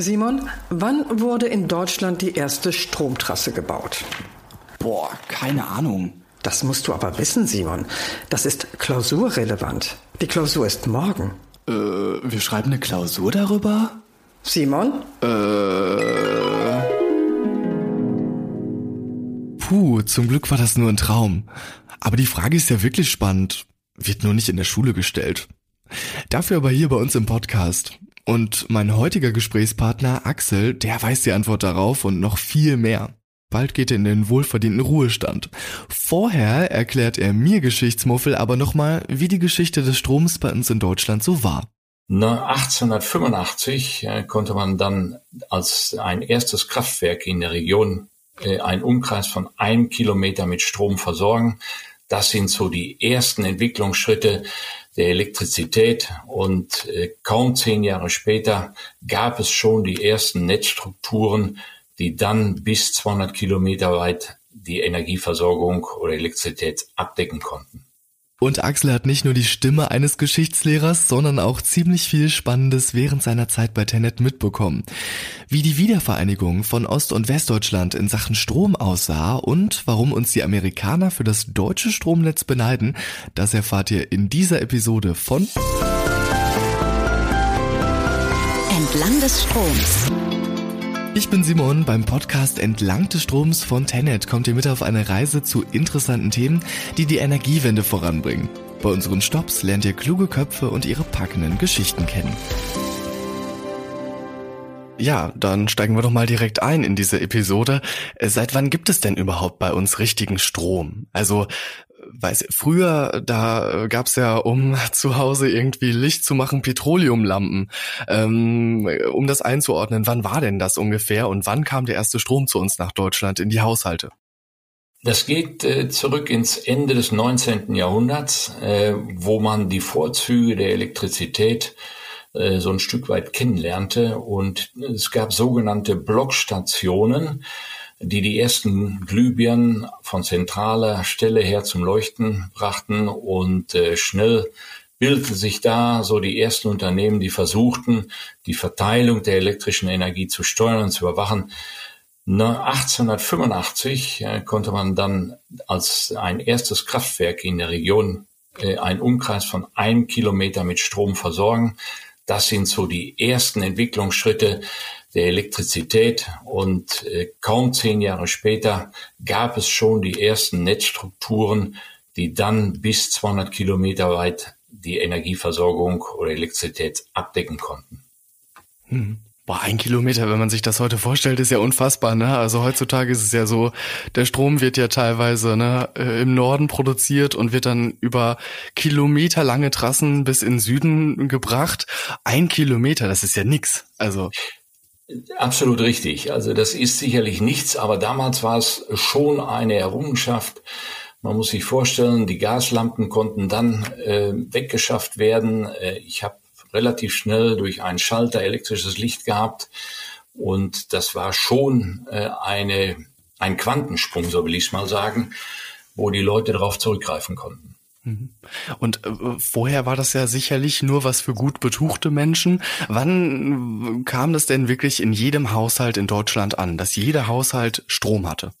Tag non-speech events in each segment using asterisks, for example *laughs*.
Simon, wann wurde in Deutschland die erste Stromtrasse gebaut? Boah, keine Ahnung. Das musst du aber wissen, Simon. Das ist klausurrelevant. Die Klausur ist morgen. Äh, wir schreiben eine Klausur darüber? Simon? Äh. Puh, zum Glück war das nur ein Traum. Aber die Frage ist ja wirklich spannend. Wird nur nicht in der Schule gestellt. Dafür aber hier bei uns im Podcast. Und mein heutiger Gesprächspartner Axel, der weiß die Antwort darauf und noch viel mehr. Bald geht er in den wohlverdienten Ruhestand. Vorher erklärt er mir Geschichtsmuffel aber nochmal, wie die Geschichte des Stroms bei uns in Deutschland so war. Na, 1885 äh, konnte man dann als ein erstes Kraftwerk in der Region äh, einen Umkreis von einem Kilometer mit Strom versorgen. Das sind so die ersten Entwicklungsschritte der Elektrizität und äh, kaum zehn Jahre später gab es schon die ersten Netzstrukturen, die dann bis 200 Kilometer weit die Energieversorgung oder Elektrizität abdecken konnten. Und Axel hat nicht nur die Stimme eines Geschichtslehrers, sondern auch ziemlich viel Spannendes während seiner Zeit bei Tenet mitbekommen. Wie die Wiedervereinigung von Ost- und Westdeutschland in Sachen Strom aussah und warum uns die Amerikaner für das deutsche Stromnetz beneiden, das erfahrt ihr in dieser Episode von Entlang des Stroms. Ich bin Simon. Beim Podcast Entlang des Stroms von Tenet kommt ihr mit auf eine Reise zu interessanten Themen, die die Energiewende voranbringen. Bei unseren Stops lernt ihr kluge Köpfe und ihre packenden Geschichten kennen. Ja, dann steigen wir doch mal direkt ein in diese Episode. Seit wann gibt es denn überhaupt bei uns richtigen Strom? Also weiß, früher, da äh, gab's ja, um *laughs* zu Hause irgendwie Licht zu machen, Petroleumlampen. Ähm, um das einzuordnen, wann war denn das ungefähr und wann kam der erste Strom zu uns nach Deutschland in die Haushalte? Das geht äh, zurück ins Ende des 19. Jahrhunderts, äh, wo man die Vorzüge der Elektrizität äh, so ein Stück weit kennenlernte. Und es gab sogenannte Blockstationen, die die ersten Glühbirnen von zentraler Stelle her zum Leuchten brachten und äh, schnell bildeten sich da so die ersten Unternehmen, die versuchten, die Verteilung der elektrischen Energie zu steuern und zu überwachen. 1885 äh, konnte man dann als ein erstes Kraftwerk in der Region äh, einen Umkreis von einem Kilometer mit Strom versorgen. Das sind so die ersten Entwicklungsschritte der Elektrizität und äh, kaum zehn Jahre später gab es schon die ersten Netzstrukturen, die dann bis 200 Kilometer weit die Energieversorgung oder Elektrizität abdecken konnten. Hm. Boah, ein Kilometer, wenn man sich das heute vorstellt, ist ja unfassbar, ne? Also heutzutage ist es ja so, der Strom wird ja teilweise ne, äh, im Norden produziert und wird dann über kilometerlange Trassen bis in Süden gebracht. Ein Kilometer, das ist ja nix. Also Absolut richtig. Also das ist sicherlich nichts, aber damals war es schon eine Errungenschaft. Man muss sich vorstellen, die Gaslampen konnten dann äh, weggeschafft werden. Äh, ich habe relativ schnell durch einen Schalter elektrisches Licht gehabt und das war schon äh, eine, ein Quantensprung, so will ich es mal sagen, wo die Leute darauf zurückgreifen konnten. Mhm. Und äh, vorher war das ja sicherlich nur was für gut betuchte Menschen. Wann kam das denn wirklich in jedem Haushalt in Deutschland an, dass jeder Haushalt Strom hatte?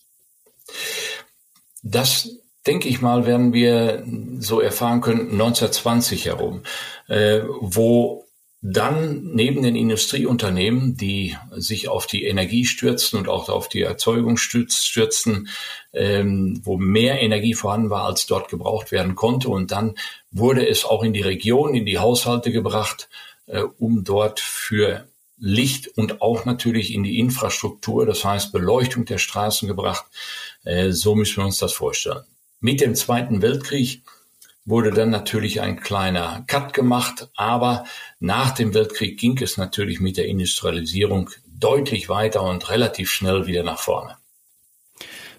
Das denke ich mal, werden wir so erfahren können 1920 herum, äh, wo dann neben den Industrieunternehmen, die sich auf die Energie stürzten und auch auf die Erzeugung stürzten, ähm, wo mehr Energie vorhanden war, als dort gebraucht werden konnte. Und dann wurde es auch in die Region, in die Haushalte gebracht, äh, um dort für Licht und auch natürlich in die Infrastruktur, das heißt Beleuchtung der Straßen gebracht. Äh, so müssen wir uns das vorstellen. Mit dem Zweiten Weltkrieg wurde dann natürlich ein kleiner Cut gemacht, aber nach dem Weltkrieg ging es natürlich mit der Industrialisierung deutlich weiter und relativ schnell wieder nach vorne.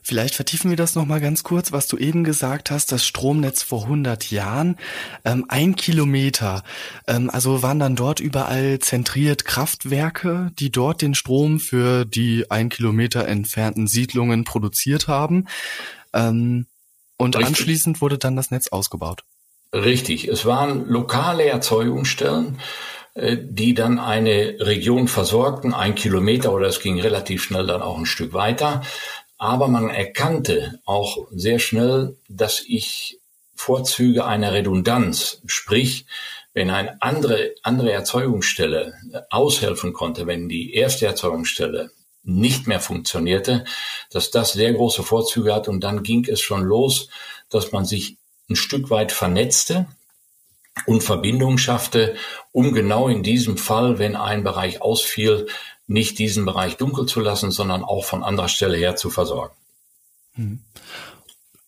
Vielleicht vertiefen wir das noch mal ganz kurz, was du eben gesagt hast, das Stromnetz vor 100 Jahren, ähm, ein Kilometer. Ähm, also waren dann dort überall zentriert Kraftwerke, die dort den Strom für die ein Kilometer entfernten Siedlungen produziert haben. Ähm, und Richtig. anschließend wurde dann das Netz ausgebaut. Richtig. Es waren lokale Erzeugungsstellen äh, die dann eine Region versorgten, ein Kilometer oder es ging relativ schnell dann auch ein Stück weiter. Aber man erkannte auch sehr schnell, dass ich Vorzüge einer Redundanz, sprich, wenn eine andere, andere Erzeugungsstelle aushelfen konnte, wenn die erste Erzeugungsstelle nicht mehr funktionierte, dass das sehr große Vorzüge hat. Und dann ging es schon los, dass man sich ein Stück weit vernetzte und Verbindungen schaffte, um genau in diesem Fall, wenn ein Bereich ausfiel, nicht diesen Bereich dunkel zu lassen, sondern auch von anderer Stelle her zu versorgen. Hm.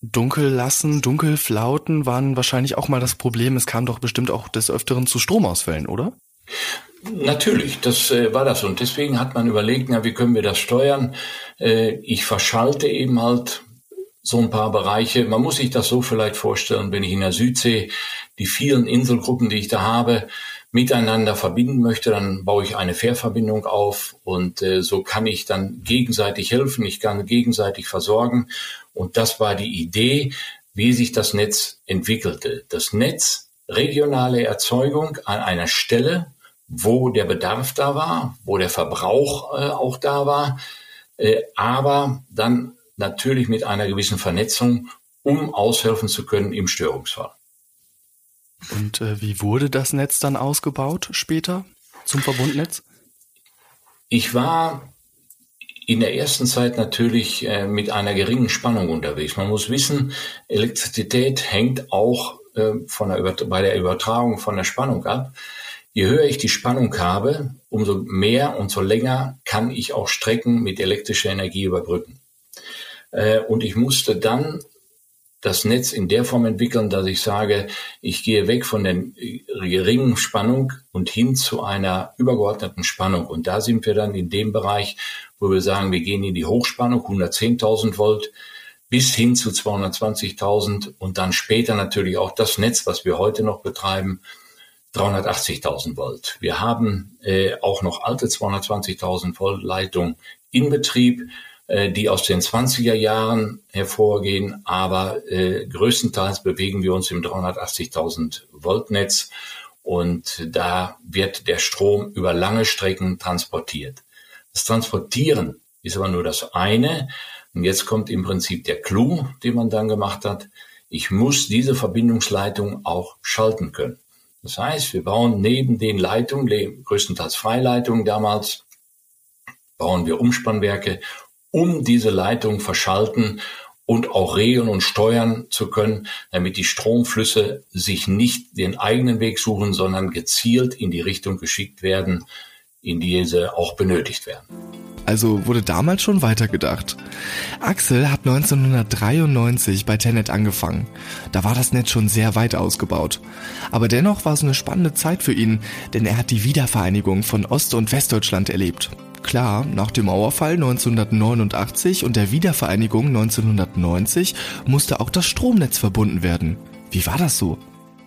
Dunkel lassen, dunkel flauten waren wahrscheinlich auch mal das Problem. Es kam doch bestimmt auch des Öfteren zu Stromausfällen, oder? Natürlich, das äh, war das. Und deswegen hat man überlegt, na, wie können wir das steuern? Äh, ich verschalte eben halt so ein paar Bereiche. Man muss sich das so vielleicht vorstellen, wenn ich in der Südsee die vielen Inselgruppen, die ich da habe, miteinander verbinden möchte, dann baue ich eine Fährverbindung auf und äh, so kann ich dann gegenseitig helfen, ich kann gegenseitig versorgen. Und das war die Idee, wie sich das Netz entwickelte. Das Netz, regionale Erzeugung an einer Stelle, wo der Bedarf da war, wo der Verbrauch äh, auch da war, äh, aber dann natürlich mit einer gewissen Vernetzung, um aushelfen zu können im Störungsfall. Und äh, wie wurde das Netz dann ausgebaut später zum Verbundnetz? Ich war in der ersten Zeit natürlich äh, mit einer geringen Spannung unterwegs. Man muss wissen, Elektrizität hängt auch äh, von der bei der Übertragung von der Spannung ab. Je höher ich die Spannung habe, umso mehr und so länger kann ich auch Strecken mit elektrischer Energie überbrücken. Äh, und ich musste dann das Netz in der Form entwickeln, dass ich sage, ich gehe weg von der geringen Spannung und hin zu einer übergeordneten Spannung. Und da sind wir dann in dem Bereich, wo wir sagen, wir gehen in die Hochspannung, 110.000 Volt, bis hin zu 220.000 und dann später natürlich auch das Netz, was wir heute noch betreiben, 380.000 Volt. Wir haben äh, auch noch alte 220.000 Volt Leitung in Betrieb. Äh, die aus den 20er Jahren hervorgehen, aber äh, größtenteils bewegen wir uns im 380.000 Volt Netz und da wird der Strom über lange Strecken transportiert. Das Transportieren ist aber nur das eine. Und jetzt kommt im Prinzip der Clou, den man dann gemacht hat. Ich muss diese Verbindungsleitung auch schalten können. Das heißt, wir bauen neben den Leitungen, größtenteils Freileitungen damals, bauen wir Umspannwerke um diese Leitung verschalten und auch regeln und steuern zu können, damit die Stromflüsse sich nicht den eigenen Weg suchen, sondern gezielt in die Richtung geschickt werden, in die sie auch benötigt werden. Also wurde damals schon weitergedacht. Axel hat 1993 bei Tenet angefangen. Da war das Netz schon sehr weit ausgebaut. Aber dennoch war es eine spannende Zeit für ihn, denn er hat die Wiedervereinigung von Ost- und Westdeutschland erlebt. Klar, nach dem Mauerfall 1989 und der Wiedervereinigung 1990 musste auch das Stromnetz verbunden werden. Wie war das so?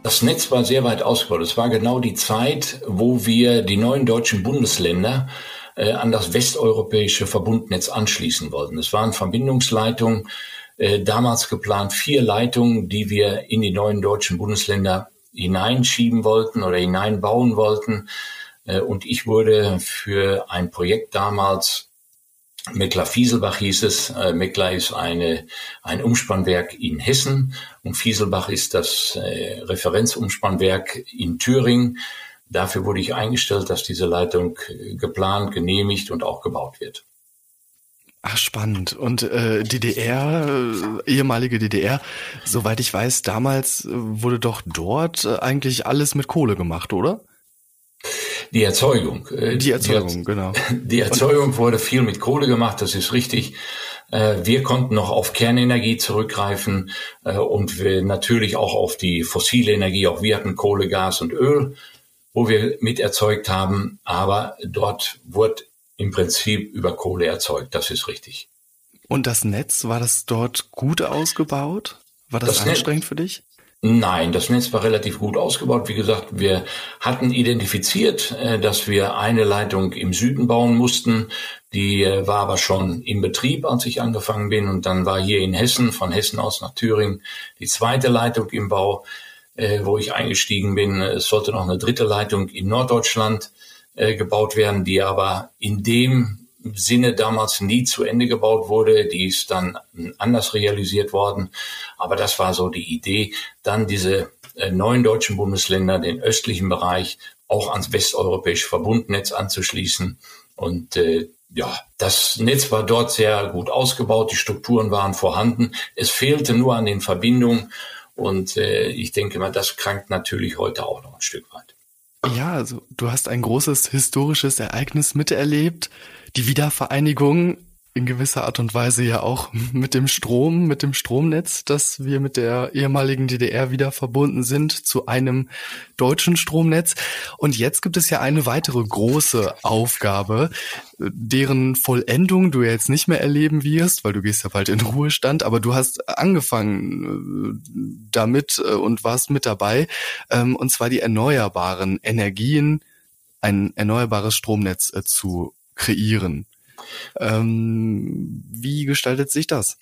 Das Netz war sehr weit ausgebaut. Es war genau die Zeit, wo wir die neuen deutschen Bundesländer äh, an das westeuropäische Verbundnetz anschließen wollten. Es waren Verbindungsleitungen, äh, damals geplant vier Leitungen, die wir in die neuen deutschen Bundesländer hineinschieben wollten oder hineinbauen wollten. Äh, und ich wurde für ein Projekt damals Meckler-Fieselbach hieß es. Äh, Meckler ist eine, ein Umspannwerk in Hessen und Fieselbach ist das äh, Referenzumspannwerk in Thüringen. Dafür wurde ich eingestellt, dass diese Leitung geplant, genehmigt und auch gebaut wird. Ach, spannend. Und äh, DDR, äh, ehemalige DDR, soweit ich weiß, damals wurde doch dort äh, eigentlich alles mit Kohle gemacht, oder? Die Erzeugung. Äh, die Erzeugung, die, genau. *laughs* Die Erzeugung wurde viel mit Kohle gemacht, das ist richtig. Äh, wir konnten noch auf Kernenergie zurückgreifen äh, und natürlich auch auf die fossile Energie. Auch wir hatten Kohle, Gas und Öl, wo wir mit erzeugt haben. Aber dort wurde im Prinzip über Kohle erzeugt. Das ist richtig. Und das Netz, war das dort gut ausgebaut? War das, das anstrengend Netz, für dich? Nein, das Netz war relativ gut ausgebaut. Wie gesagt, wir hatten identifiziert, äh, dass wir eine Leitung im Süden bauen mussten. Die äh, war aber schon im Betrieb, als ich angefangen bin. Und dann war hier in Hessen, von Hessen aus nach Thüringen, die zweite Leitung im Bau. äh, wo ich eingestiegen bin. Es sollte noch eine dritte Leitung in Norddeutschland gebaut werden, die aber in dem Sinne damals nie zu Ende gebaut wurde. Die ist dann anders realisiert worden. Aber das war so die Idee, dann diese äh, neuen deutschen Bundesländer, den östlichen Bereich, auch ans westeuropäische Verbundnetz anzuschließen. Und äh, ja, das Netz war dort sehr gut ausgebaut, die Strukturen waren vorhanden. Es fehlte nur an den Verbindungen. Und äh, ich denke mal, das krankt natürlich heute auch noch ein Stück weit. Ja, also du hast ein großes historisches Ereignis miterlebt die Wiedervereinigung in gewisser Art und Weise ja auch mit dem Strom, mit dem Stromnetz, dass wir mit der ehemaligen DDR wieder verbunden sind zu einem deutschen Stromnetz. Und jetzt gibt es ja eine weitere große Aufgabe, deren Vollendung du jetzt nicht mehr erleben wirst, weil du gehst ja bald in Ruhestand, aber du hast angefangen äh, damit äh, und warst mit dabei, ähm, und zwar die erneuerbaren Energien, ein erneuerbares Stromnetz äh, zu kreieren. Ähm, wie gestaltet sich das?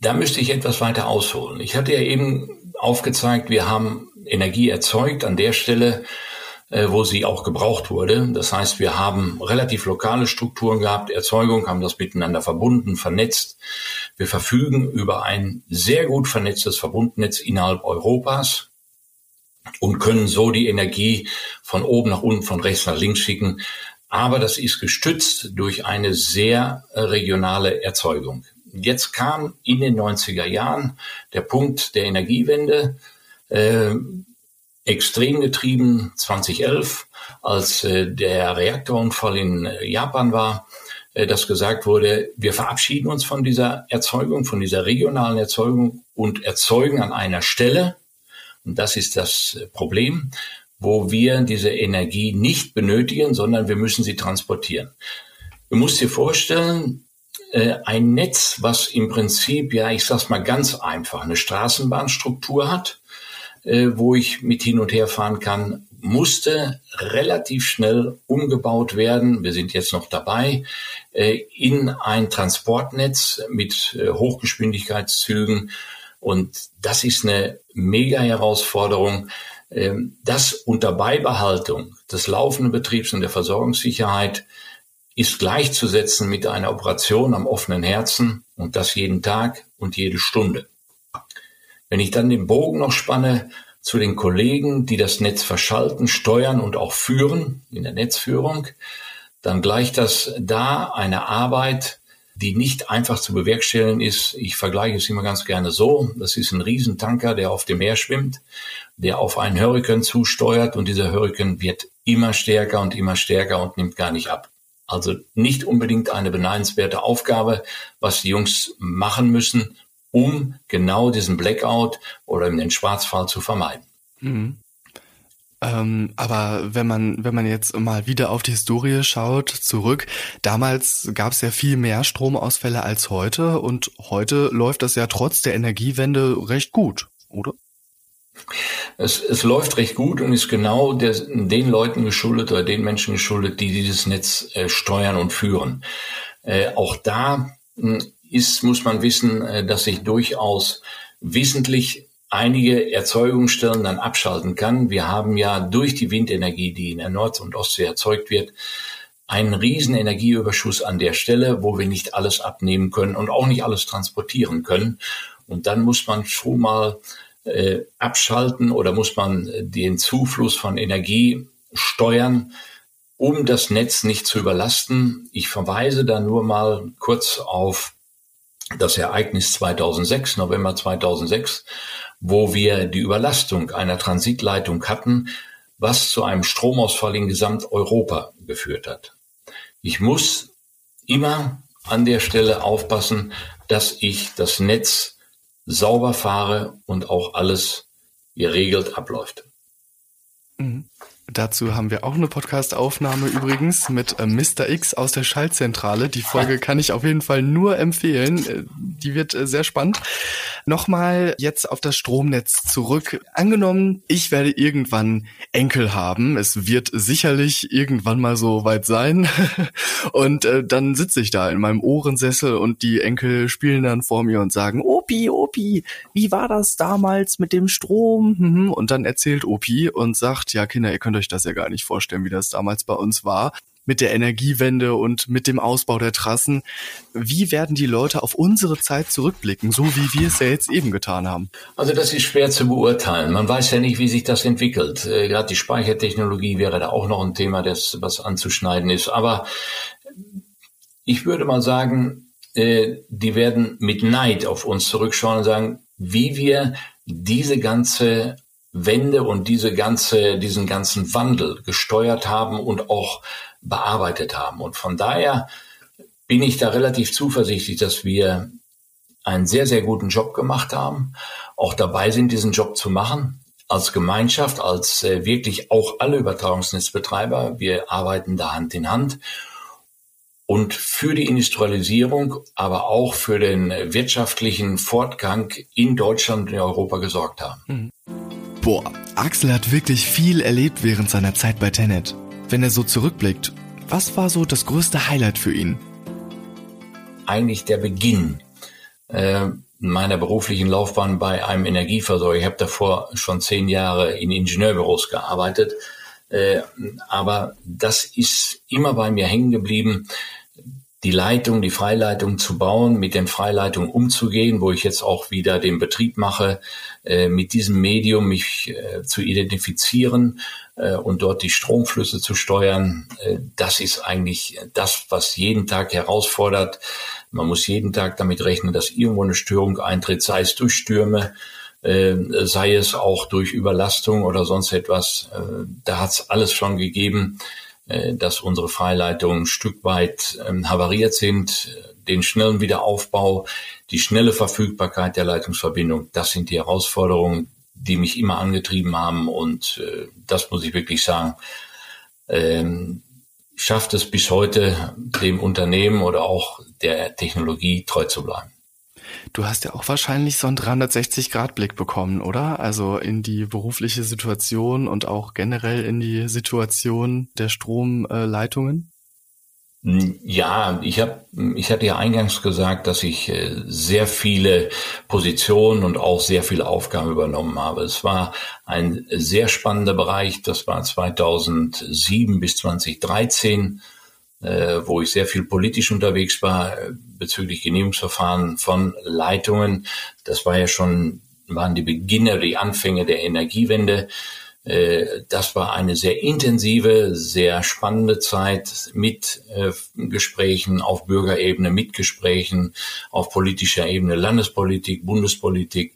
Da müsste ich etwas weiter ausholen. Ich hatte ja eben aufgezeigt, wir haben Energie erzeugt an der Stelle, äh, wo sie auch gebraucht wurde. Das heißt, wir haben relativ lokale Strukturen gehabt, Erzeugung, haben das miteinander verbunden, vernetzt. Wir verfügen über ein sehr gut vernetztes Verbundnetz innerhalb Europas und können so die Energie von oben nach unten, von rechts nach links schicken, aber das ist gestützt durch eine sehr äh, regionale Erzeugung. Jetzt kam in den 90er Jahren der Punkt der Energiewende, äh, extrem getrieben 2011, als äh, der Reaktorunfall in äh, Japan war, äh, dass gesagt wurde, wir verabschieden uns von dieser Erzeugung, von dieser regionalen Erzeugung und erzeugen an einer Stelle, und das ist das äh, Problem, wo wir diese Energie nicht benötigen, sondern wir müssen sie transportieren. Du musst dir vorstellen, äh, ein Netz, was im Prinzip, ja, ich sag's mal ganz einfach, eine Straßenbahnstruktur hat, äh, wo ich mit hin und her fahren kann, musste relativ schnell umgebaut werden. Wir sind jetzt noch dabei äh, in ein Transportnetz mit Hochgeschwindigkeitszügen. Und das ist eine mega Herausforderung. Ähm, das unter Beibehaltung des laufenden Betriebs und der Versorgungssicherheit ist gleichzusetzen mit einer Operation am offenen Herzen und das jeden Tag und jede Stunde. Wenn ich dann den Bogen noch spanne zu den Kollegen, die das Netz verschalten, steuern und auch führen in der Netzführung, dann gleicht das da eine Arbeit, die nicht einfach zu bewerkstelligen ist. Ich vergleiche es immer ganz gerne so. Das ist ein Riesentanker, der auf dem Meer schwimmt, der auf einen Hurrikan zusteuert und dieser Hurrikan wird immer stärker und immer stärker und nimmt gar nicht ab. Also nicht unbedingt eine beneidenswerte Aufgabe, was die Jungs machen müssen, um genau diesen Blackout oder den Schwarzfall zu vermeiden. Mhm. Ähm, aber wenn man, wenn man jetzt mal wieder auf die Historie schaut, zurück, damals gab es ja viel mehr Stromausfälle als heute und heute läuft das ja trotz der Energiewende recht gut, oder? Es, es läuft recht gut und ist genau der, den Leuten geschuldet oder den Menschen geschuldet, die dieses Netz äh, steuern und führen. Äh, auch da hm, ist, muss man wissen, äh, dass sich durchaus wesentlich einige Erzeugungsstellen dann abschalten kann. Wir haben ja durch die Windenergie, die in der Nord- und Ostsee erzeugt wird, einen riesen Energieüberschuss an der Stelle, wo wir nicht alles abnehmen können und auch nicht alles transportieren können. Und dann muss man schon mal äh, abschalten oder muss man den Zufluss von Energie steuern, um das Netz nicht zu überlasten. Ich verweise da nur mal kurz auf das Ereignis 2006, November 2006, wo wir die Überlastung einer Transitleitung hatten, was zu einem Stromausfall in Gesamteuropa geführt hat. Ich muss immer an der Stelle aufpassen, dass ich das Netz sauber fahre und auch alles geregelt abläuft. Mhm. Dazu haben wir auch eine Podcast-Aufnahme übrigens mit äh, Mr. X aus der Schaltzentrale. Die Folge *laughs* kann ich auf jeden Fall nur empfehlen. Äh, die wird äh, sehr spannend. Nochmal jetzt auf das Stromnetz zurück. Angenommen, ich werde irgendwann Enkel haben. Es wird sicherlich irgendwann mal so weit sein. *laughs* und äh, dann sitze ich da in meinem Ohrensessel und die Enkel spielen dann vor mir und sagen, Opi, Opi, wie war das damals mit dem Strom? Mhm. Und dann erzählt Opi und sagt, ja Kinder, ihr könnt könnt euch das ja gar nicht vorstellen, wie das damals bei uns war mit der Energiewende und mit dem Ausbau der Trassen. Wie werden die Leute auf unsere Zeit zurückblicken, so wie wir es ja jetzt eben getan haben? Also das ist schwer zu beurteilen. Man weiß ja nicht, wie sich das entwickelt. Äh, Gerade die Speichertechnologie wäre da auch noch ein Thema, das was anzuschneiden ist. Aber ich würde mal sagen, äh, die werden mit Neid auf uns zurückschauen und sagen, wie wir diese ganze Wende und diese ganze, diesen ganzen Wandel gesteuert haben und auch bearbeitet haben. Und von daher bin ich da relativ zuversichtlich, dass wir einen sehr, sehr guten Job gemacht haben, auch dabei sind, diesen Job zu machen, als Gemeinschaft, als äh, wirklich auch alle Übertragungsnetzbetreiber. Wir arbeiten da Hand in Hand und für die Industrialisierung, aber auch für den wirtschaftlichen Fortgang in Deutschland und in Europa gesorgt haben. Mhm. Boah, Axel hat wirklich viel erlebt während seiner Zeit bei Tenet. Wenn er so zurückblickt, was war so das größte Highlight für ihn? Eigentlich der Beginn äh, meiner beruflichen Laufbahn bei einem Energieversorger. Ich habe davor schon zehn Jahre in Ingenieurbüros gearbeitet, äh, aber das ist immer bei mir hängen geblieben die Leitung, die Freileitung zu bauen, mit den Freileitungen umzugehen, wo ich jetzt auch wieder den Betrieb mache, äh, mit diesem Medium mich äh, zu identifizieren äh, und dort die Stromflüsse zu steuern. Äh, das ist eigentlich das, was jeden Tag herausfordert. Man muss jeden Tag damit rechnen, dass irgendwo eine Störung eintritt, sei es durch Stürme, äh, sei es auch durch Überlastung oder sonst etwas. Äh, da hat es alles schon gegeben. Äh, dass unsere Freileitungen ein Stück weit ähm, havariert sind, den schnellen Wiederaufbau, die schnelle Verfügbarkeit der Leitungsverbindung, das sind die Herausforderungen, die mich immer angetrieben haben und äh, das muss ich wirklich sagen, ähm, schafft es bis heute dem Unternehmen oder auch der Technologie treu zu bleiben. Du hast ja auch wahrscheinlich so einen 360-Grad-Blick bekommen, oder? Also in die berufliche Situation und auch generell in die Situation der Stromleitungen? Ja, ich habe, ich hatte ja eingangs gesagt, dass ich äh, sehr viele Positionen und auch sehr viele Aufgaben übernommen habe. Es war ein sehr spannender Bereich. Das war 2007 bis 2013 äh, wo ich sehr viel politisch unterwegs war äh, bezüglich Genehmigungsverfahren von Leitungen. Das war ja schon, waren die Beginne, die Anfänge der Energiewende. Äh, das war eine sehr intensive, sehr spannende Zeit mit äh, Gesprächen auf Bürgerebene, mit Gesprächen auf politischer Ebene, Landespolitik, Bundespolitik.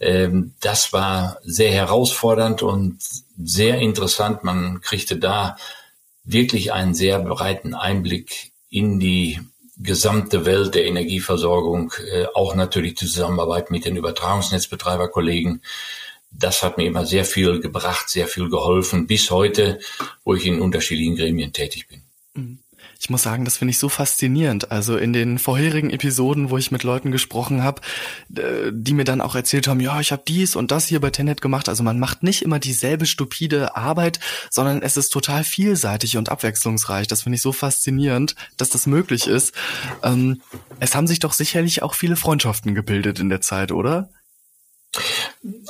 Ähm, das war sehr herausfordernd und sehr interessant. Man kriegte da wirklich einen sehr breiten Einblick in die gesamte Welt der Energieversorgung, äh, auch natürlich die Zusammenarbeit mit den Übertragungsnetzbetreiberkollegen. Das hat mir immer sehr viel gebracht, sehr viel geholfen, bis heute, wo ich in unterschiedlichen Gremien tätig bin. Mhm ich muss sagen, das finde ich so faszinierend. Also in den vorherigen Episoden, wo ich mit Leuten gesprochen habe, die mir dann auch erzählt haben, ja, ich habe dies und das hier bei Tenet gemacht. Also man macht nicht immer dieselbe stupide Arbeit, sondern es ist total vielseitig und abwechslungsreich. Das finde ich so faszinierend, dass das möglich ist. Ähm, es haben sich doch sicherlich auch viele Freundschaften gebildet in der Zeit, oder?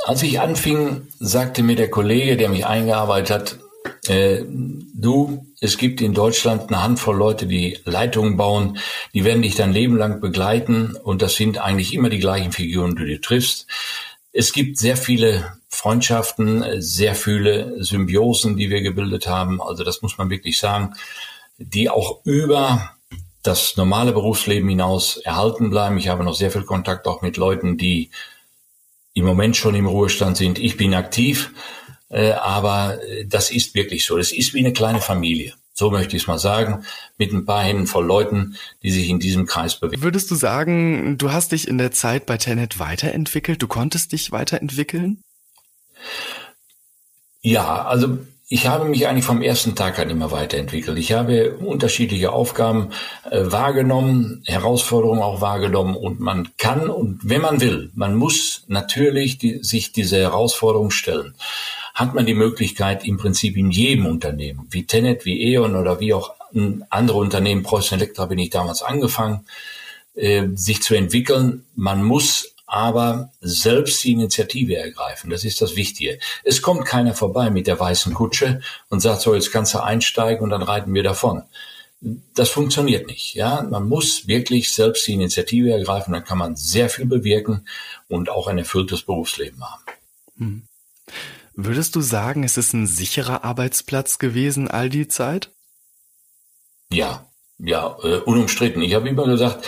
Als ich anfing, sagte mir der Kollege, der mich eingearbeitet hat, äh, du, es gibt in Deutschland eine Handvoll Leute, die Leitungen bauen, die werden dich dein Leben lang begleiten und das sind eigentlich immer die gleichen Figuren, die du triffst. Es gibt sehr viele Freundschaften, sehr viele Symbiosen, die wir gebildet haben. Also das muss man wirklich sagen, die auch über das normale Berufsleben hinaus erhalten bleiben. Ich habe noch sehr viel Kontakt auch mit Leuten, die im Moment schon im Ruhestand sind. Ich bin aktiv äh, aber äh, das ist wirklich so. Das ist wie eine kleine Familie. So möchte ich es mal sagen, mit ein paar Händen voll Leuten, die sich in diesem Kreis bewegen. Würdest du sagen, du hast dich in der Zeit bei Tenet weiterentwickelt? Du konntest dich weiterentwickeln? Ja, also ich habe mich eigentlich vom ersten Tag an immer weiterentwickelt. Ich habe unterschiedliche Aufgaben äh, wahrgenommen, Herausforderungen auch wahrgenommen und man kann und wenn man will, man muss natürlich die, sich diese Herausforderungen stellen. Hat man die Möglichkeit im Prinzip in jedem Unternehmen, wie Tenet, wie E.ON oder wie auch andere Unternehmen, Preußen Elektra bin ich damals angefangen, äh, sich zu entwickeln. Man muss aber selbst die Initiative ergreifen. Das ist das Wichtige. Es kommt keiner vorbei mit der weißen Kutsche und sagt, so, jetzt kannst du einsteigen und dann reiten wir davon. Das funktioniert nicht. Ja, man muss wirklich selbst die Initiative ergreifen. Dann kann man sehr viel bewirken und auch ein erfülltes Berufsleben haben. Hm. Würdest du sagen, es ist ein sicherer Arbeitsplatz gewesen all die Zeit? Ja, ja, äh, unumstritten. Ich habe immer gesagt,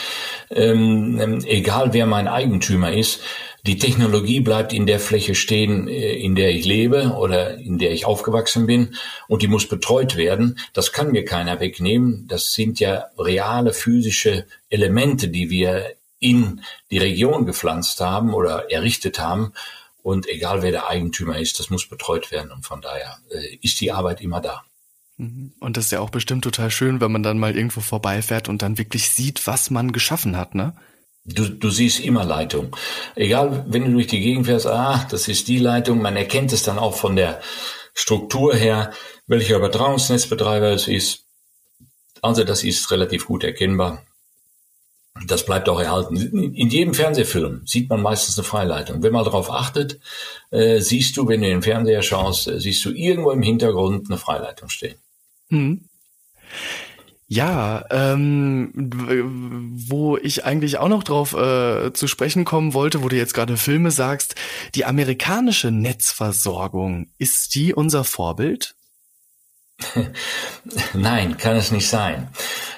ähm, ähm, egal wer mein Eigentümer ist, die Technologie bleibt in der Fläche stehen, äh, in der ich lebe oder in der ich aufgewachsen bin und die muss betreut werden. Das kann mir keiner wegnehmen. Das sind ja reale physische Elemente, die wir in die Region gepflanzt haben oder errichtet haben. Und egal wer der Eigentümer ist, das muss betreut werden. Und von daher äh, ist die Arbeit immer da. Mhm. Und das ist ja auch bestimmt total schön, wenn man dann mal irgendwo vorbeifährt und dann wirklich sieht, was man geschaffen hat, ne? Du, du siehst immer Leitung. Egal, wenn du durch die Gegend fährst, ah, das ist die Leitung. Man erkennt es dann auch von der Struktur her, welcher Übertragungsnetzbetreiber es ist. Also das ist relativ gut erkennbar. Das bleibt auch erhalten. In jedem Fernsehfilm sieht man meistens eine Freileitung. Wenn man darauf achtet, äh, siehst du, wenn du in den Fernseher schaust, äh, siehst du irgendwo im Hintergrund eine Freileitung stehen. Hm. Ja, ähm, wo ich eigentlich auch noch drauf äh, zu sprechen kommen wollte, wo du jetzt gerade Filme sagst, die amerikanische Netzversorgung, ist die unser Vorbild? *laughs* Nein, kann es nicht sein.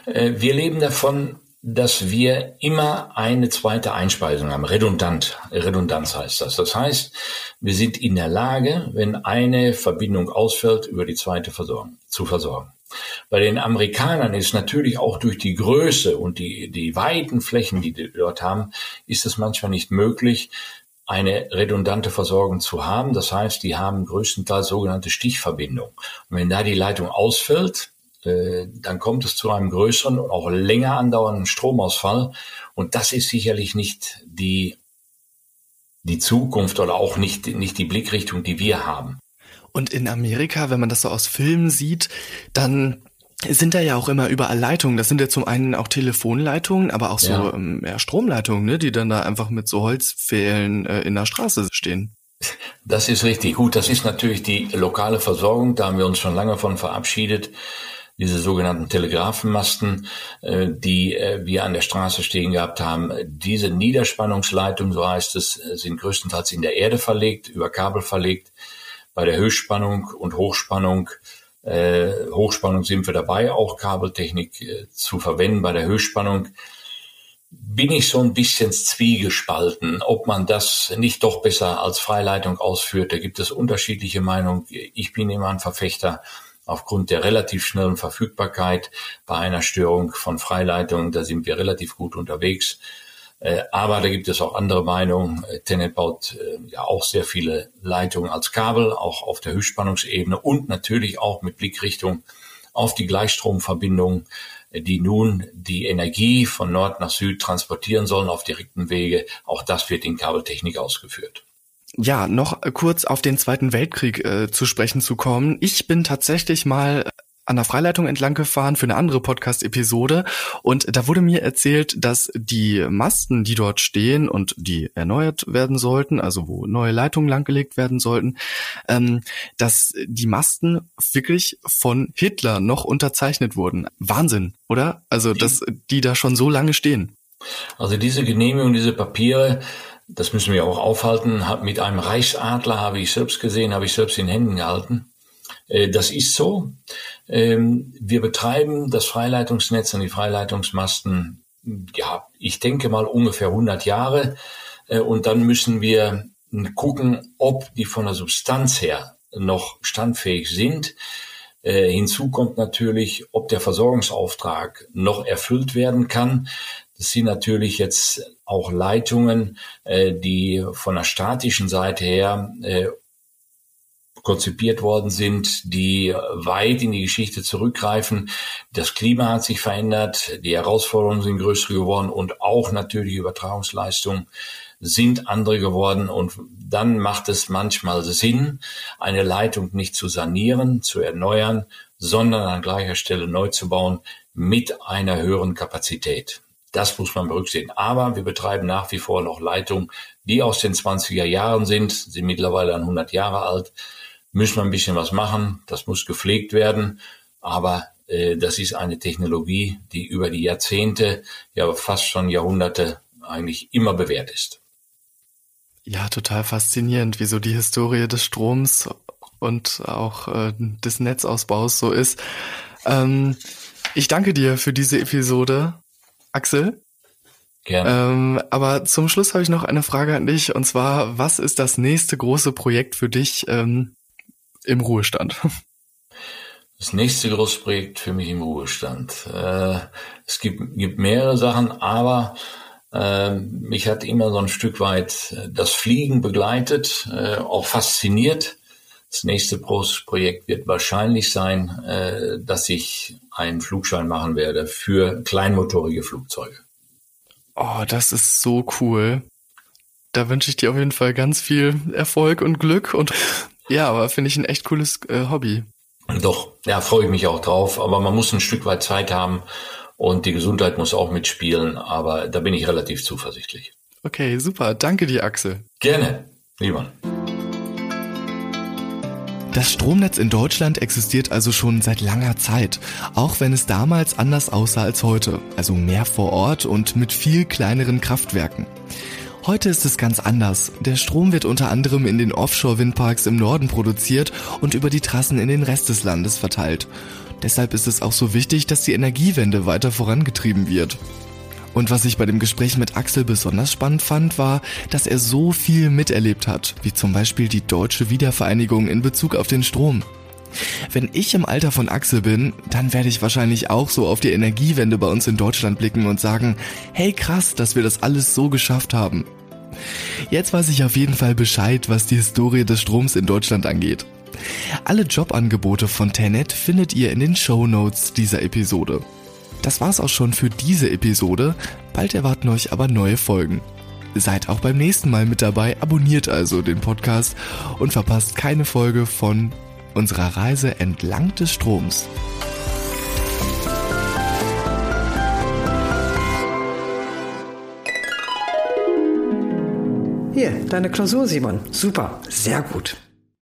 Äh, wir leben davon, dass wir immer eine zweite Einspeisung haben. Redundant. Redundanz heißt das. Das heißt, wir sind in der Lage, wenn eine Verbindung ausfällt, über die zweite versorgen, zu versorgen. Bei den Amerikanern ist natürlich auch durch die Größe und die, die weiten Flächen, die die dort haben, ist es manchmal nicht möglich, eine redundante Versorgung zu haben. Das heißt, die haben größtenteils sogenannte Stichverbindungen. Und wenn da die Leitung ausfällt, dann kommt es zu einem größeren und auch länger andauernden Stromausfall. Und das ist sicherlich nicht die, die Zukunft oder auch nicht, nicht die Blickrichtung, die wir haben. Und in Amerika, wenn man das so aus Filmen sieht, dann sind da ja auch immer überall Leitungen. Das sind ja zum einen auch Telefonleitungen, aber auch so ja. ähm, ja, Stromleitungen, ne, die dann da einfach mit so Holzpfählen äh, in der Straße stehen. Das ist richtig. Gut, das ist natürlich die lokale Versorgung. Da haben wir uns schon lange von verabschiedet diese sogenannten Telegrafenmasten, äh, die äh, wir an der Straße stehen gehabt haben. Diese Niederspannungsleitungen, so heißt es, sind größtenteils in der Erde verlegt, über Kabel verlegt. Bei der Höchstspannung und Hochspannung äh, Hochspannung sind wir dabei, auch Kabeltechnik äh, zu verwenden. Bei der Höchstspannung bin ich so ein bisschen zwiegespalten, ob man das nicht doch besser als Freileitung ausführt. Da gibt es unterschiedliche Meinungen. Ich bin immer ein Verfechter aufgrund der relativ schnellen Verfügbarkeit bei einer Störung von Freileitungen, da sind wir relativ gut unterwegs. Äh, aber da gibt es auch andere Meinungen. Äh, Tenet baut äh, ja auch sehr viele Leitungen als Kabel, auch auf der Höchstspannungsebene und natürlich auch mit Blickrichtung auf die Gleichstromverbindungen, die nun die Energie von Nord nach Süd transportieren sollen auf direkten Wege. Auch das wird in Kabeltechnik ausgeführt. Ja, noch kurz auf den Zweiten Weltkrieg äh, zu sprechen zu kommen. Ich bin tatsächlich mal an der Freileitung entlang gefahren für eine andere Podcast-Episode und da wurde mir erzählt, dass die Masten, die dort stehen und die erneuert werden sollten, also wo neue Leitungen langgelegt werden sollten, ähm, dass die Masten wirklich von Hitler noch unterzeichnet wurden. Wahnsinn, oder? Also, dass die da schon so lange stehen. Also diese Genehmigung, diese Papiere, das müssen wir auch aufhalten. Mit einem Reichsadler habe ich selbst gesehen, habe ich selbst in Händen gehalten. Äh, das ist so. Ähm, wir betreiben das Freileitungsnetz und die Freileitungsmasten, ja, ich denke mal ungefähr 100 Jahre. Äh, und dann müssen wir gucken, ob die von der Substanz her noch standfähig sind. Äh, hinzu kommt natürlich, ob der Versorgungsauftrag noch erfüllt werden kann. Das sind natürlich jetzt auch Leitungen, äh, die von der statischen Seite her äh, konzipiert worden sind, die weit in die Geschichte zurückgreifen. Das Klima hat sich verändert, die Herausforderungen sind größer geworden und auch natürlich Übertragungsleistungen sind andere geworden und dann macht es manchmal Sinn, eine Leitung nicht zu sanieren, zu erneuern, sondern an gleicher Stelle neu zu bauen mit einer höheren Kapazität. Das muss man berücksichtigen. Aber wir betreiben nach wie vor noch Leitungen, die aus den 20er Jahren sind, sind mittlerweile 100 Jahre alt. Müssen wir ein bisschen was machen. Das muss gepflegt werden. Aber äh, das ist eine Technologie, die über die Jahrzehnte, ja fast schon Jahrhunderte eigentlich immer bewährt ist. Ja, total faszinierend, wie so die Historie des Stroms und auch äh, des Netzausbaus so ist. Ähm, ich danke dir für diese Episode, Axel. Gerne. Ähm, aber zum Schluss habe ich noch eine Frage an dich und zwar, was ist das nächste große Projekt für dich ähm, im Ruhestand? *laughs* Das nächste große Projekt für mich im Ruhestand. Äh, es gibt, gibt mehrere Sachen, aber äh, mich hat immer so ein Stück weit das Fliegen begleitet, äh, auch fasziniert. Das nächste große Projekt wird wahrscheinlich sein, äh, dass ich einen Flugschein machen werde für kleinmotorige Flugzeuge. Oh, das ist so cool. Da wünsche ich dir auf jeden Fall ganz viel Erfolg und Glück und ja, aber finde ich ein echt cooles äh, Hobby. Doch, ja, freue ich mich auch drauf, aber man muss ein Stück weit Zeit haben und die Gesundheit muss auch mitspielen, aber da bin ich relativ zuversichtlich. Okay, super. Danke dir, Axel. Gerne, lieber. Das Stromnetz in Deutschland existiert also schon seit langer Zeit, auch wenn es damals anders aussah als heute, also mehr vor Ort und mit viel kleineren Kraftwerken. Heute ist es ganz anders. Der Strom wird unter anderem in den Offshore-Windparks im Norden produziert und über die Trassen in den Rest des Landes verteilt. Deshalb ist es auch so wichtig, dass die Energiewende weiter vorangetrieben wird. Und was ich bei dem Gespräch mit Axel besonders spannend fand, war, dass er so viel miterlebt hat, wie zum Beispiel die deutsche Wiedervereinigung in Bezug auf den Strom. Wenn ich im Alter von Axel bin, dann werde ich wahrscheinlich auch so auf die Energiewende bei uns in Deutschland blicken und sagen, hey krass, dass wir das alles so geschafft haben. Jetzt weiß ich auf jeden Fall Bescheid, was die Historie des Stroms in Deutschland angeht. Alle Jobangebote von Tenet findet ihr in den Show Notes dieser Episode. Das war's auch schon für diese Episode. Bald erwarten euch aber neue Folgen. Seid auch beim nächsten Mal mit dabei, abonniert also den Podcast und verpasst keine Folge von unserer Reise entlang des Stroms. Hier, deine Klausur, Simon. Super, sehr gut.